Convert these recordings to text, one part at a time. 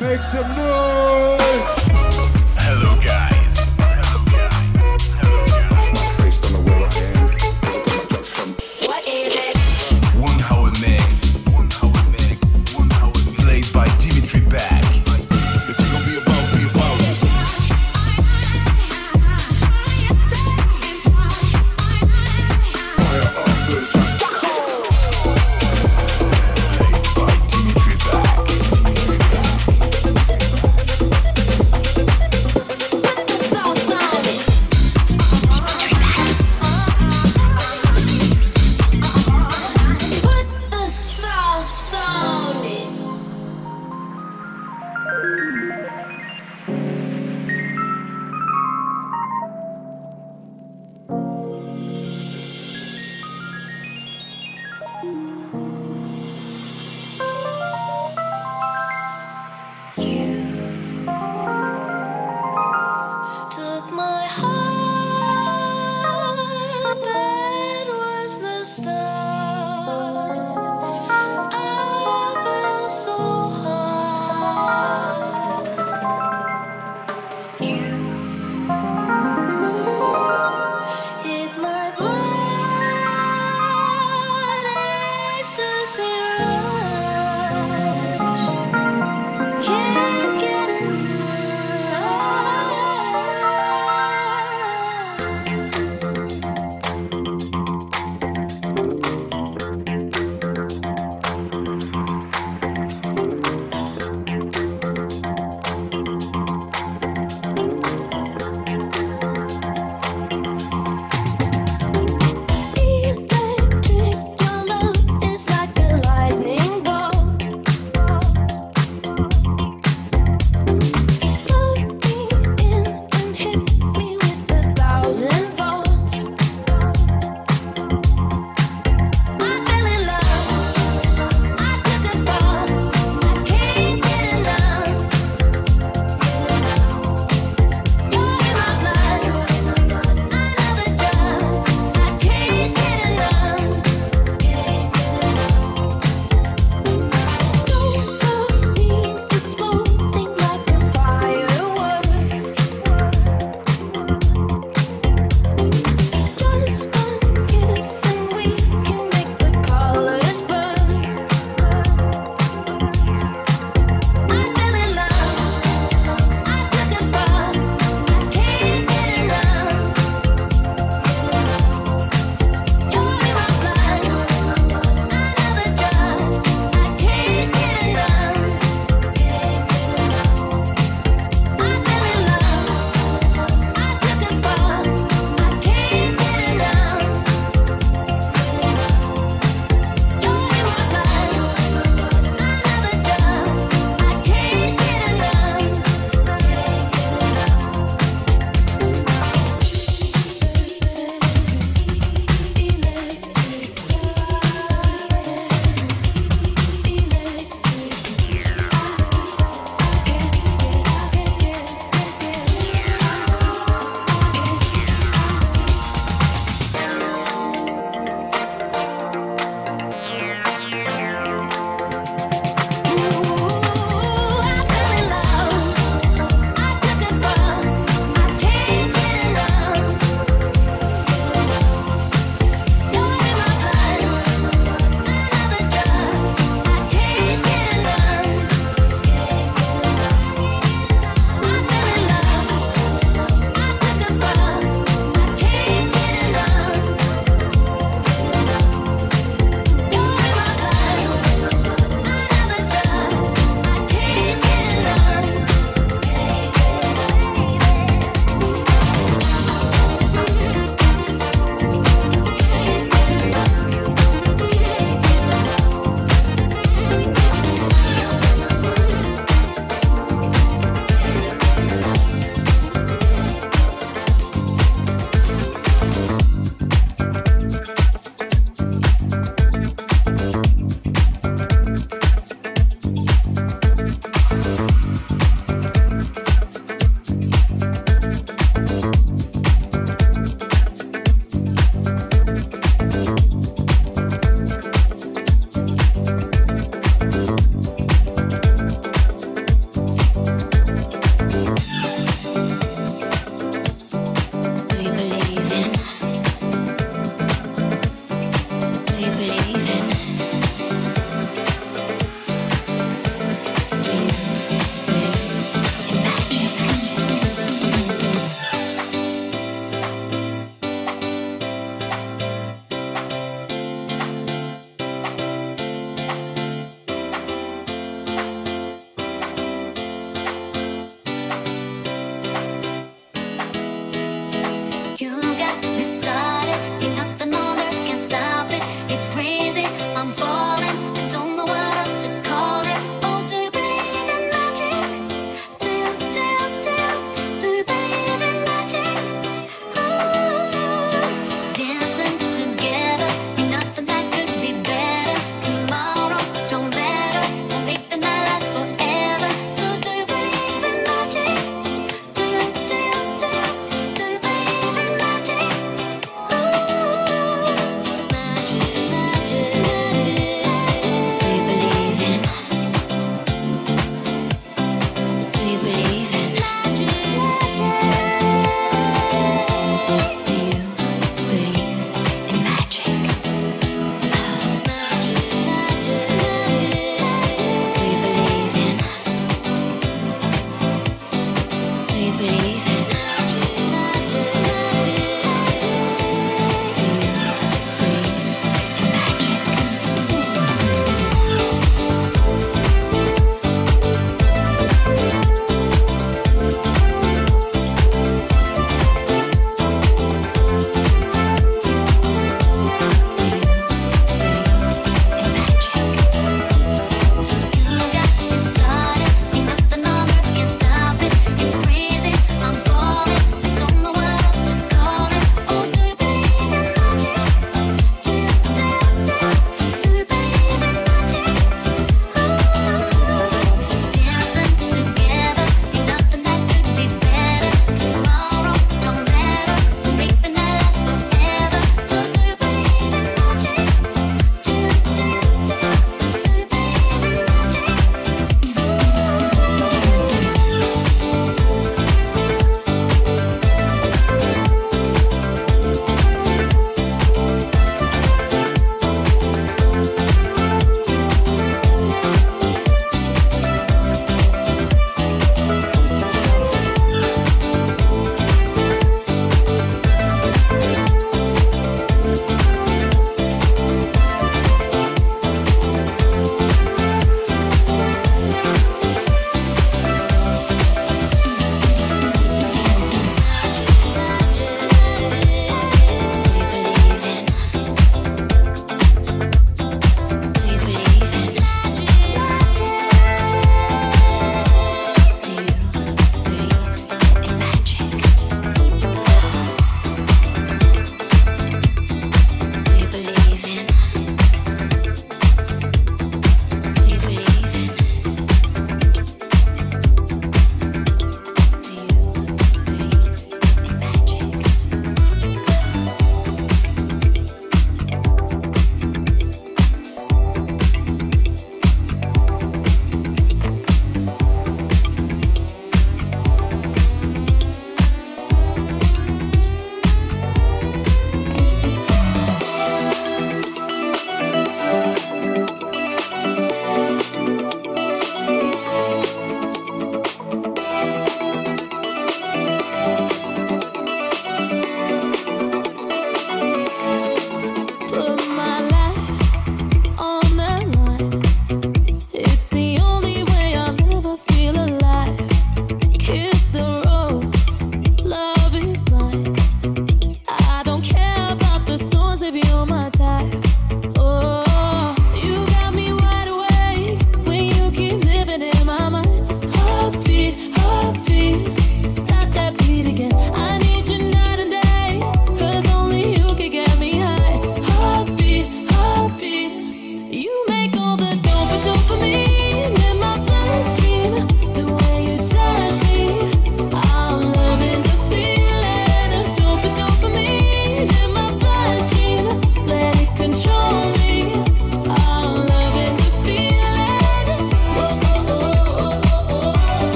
Make some noise.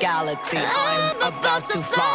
galaxy. I'm about to fly.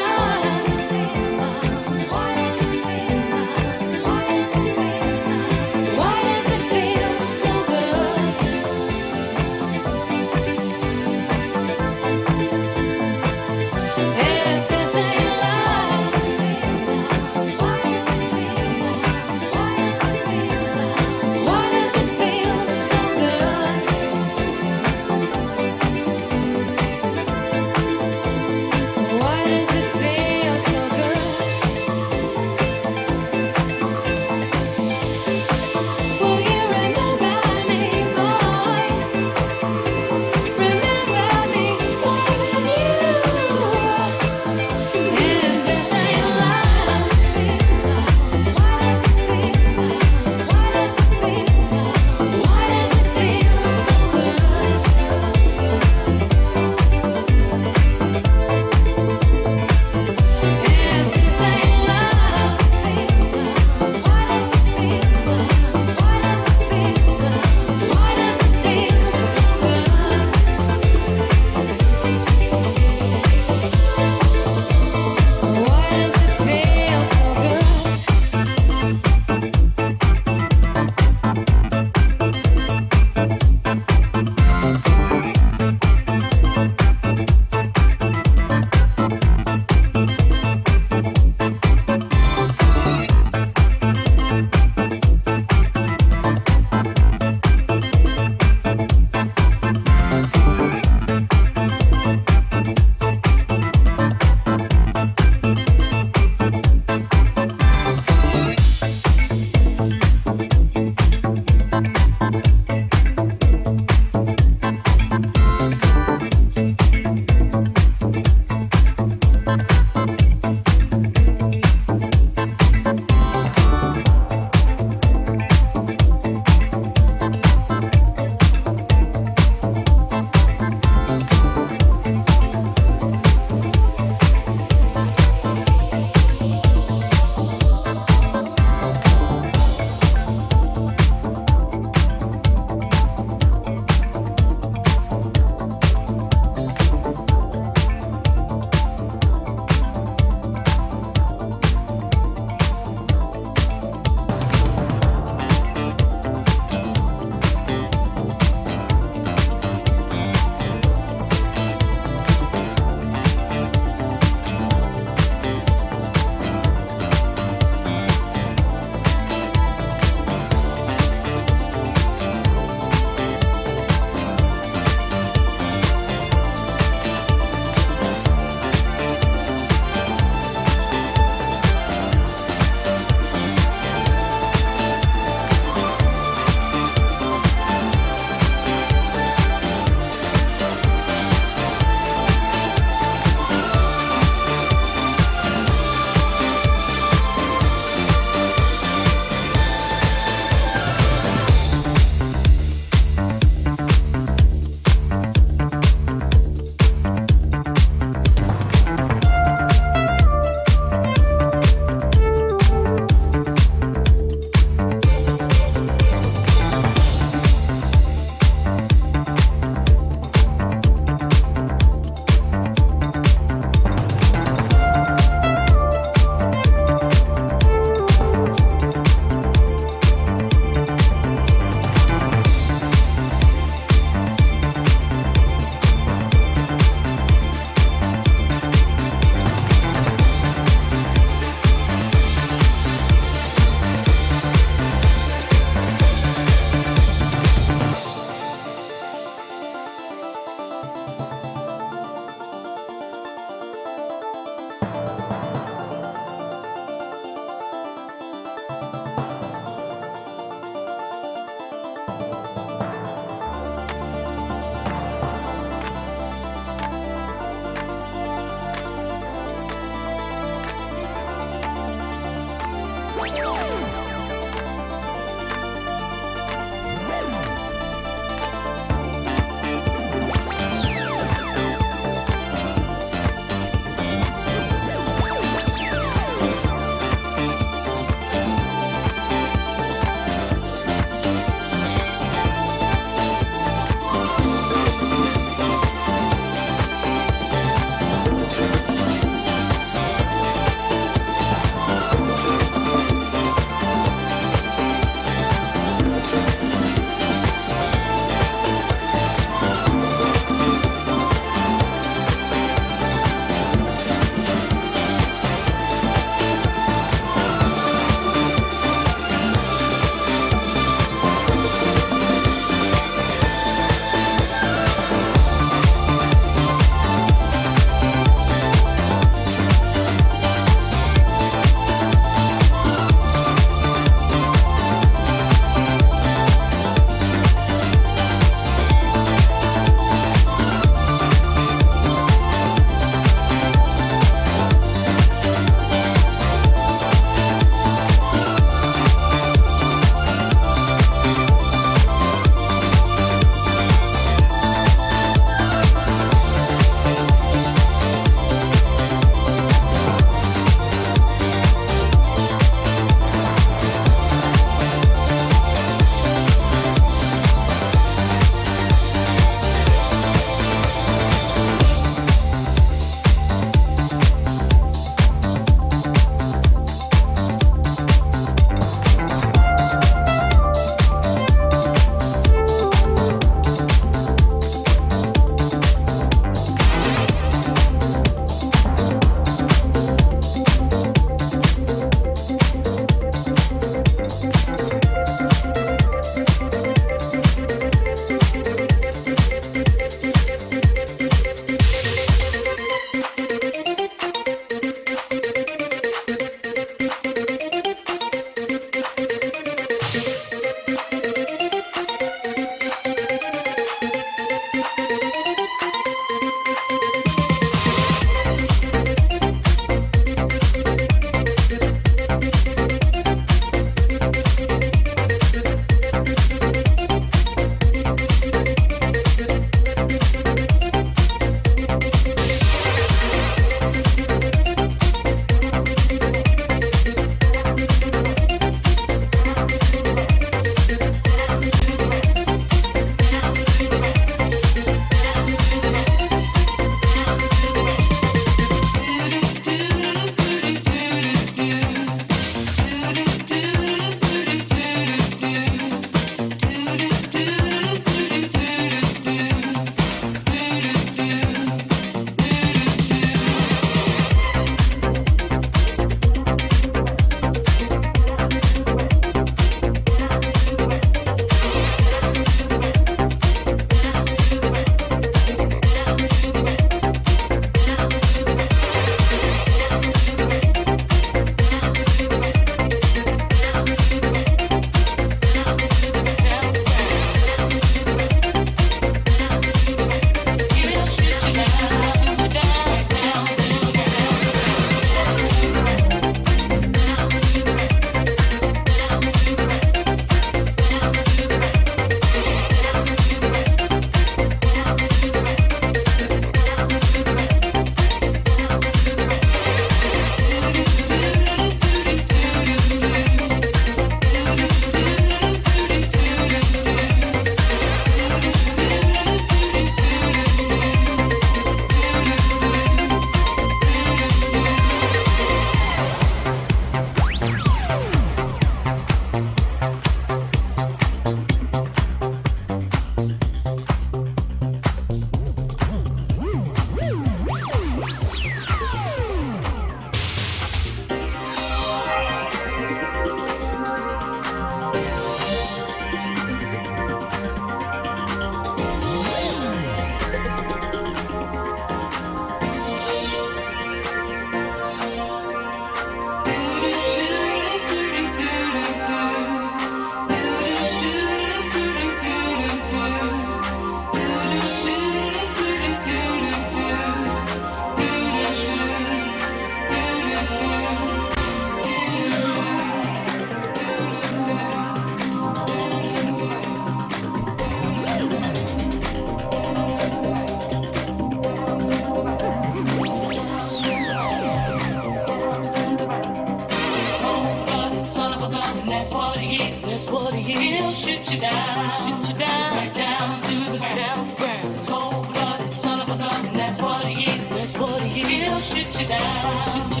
Down,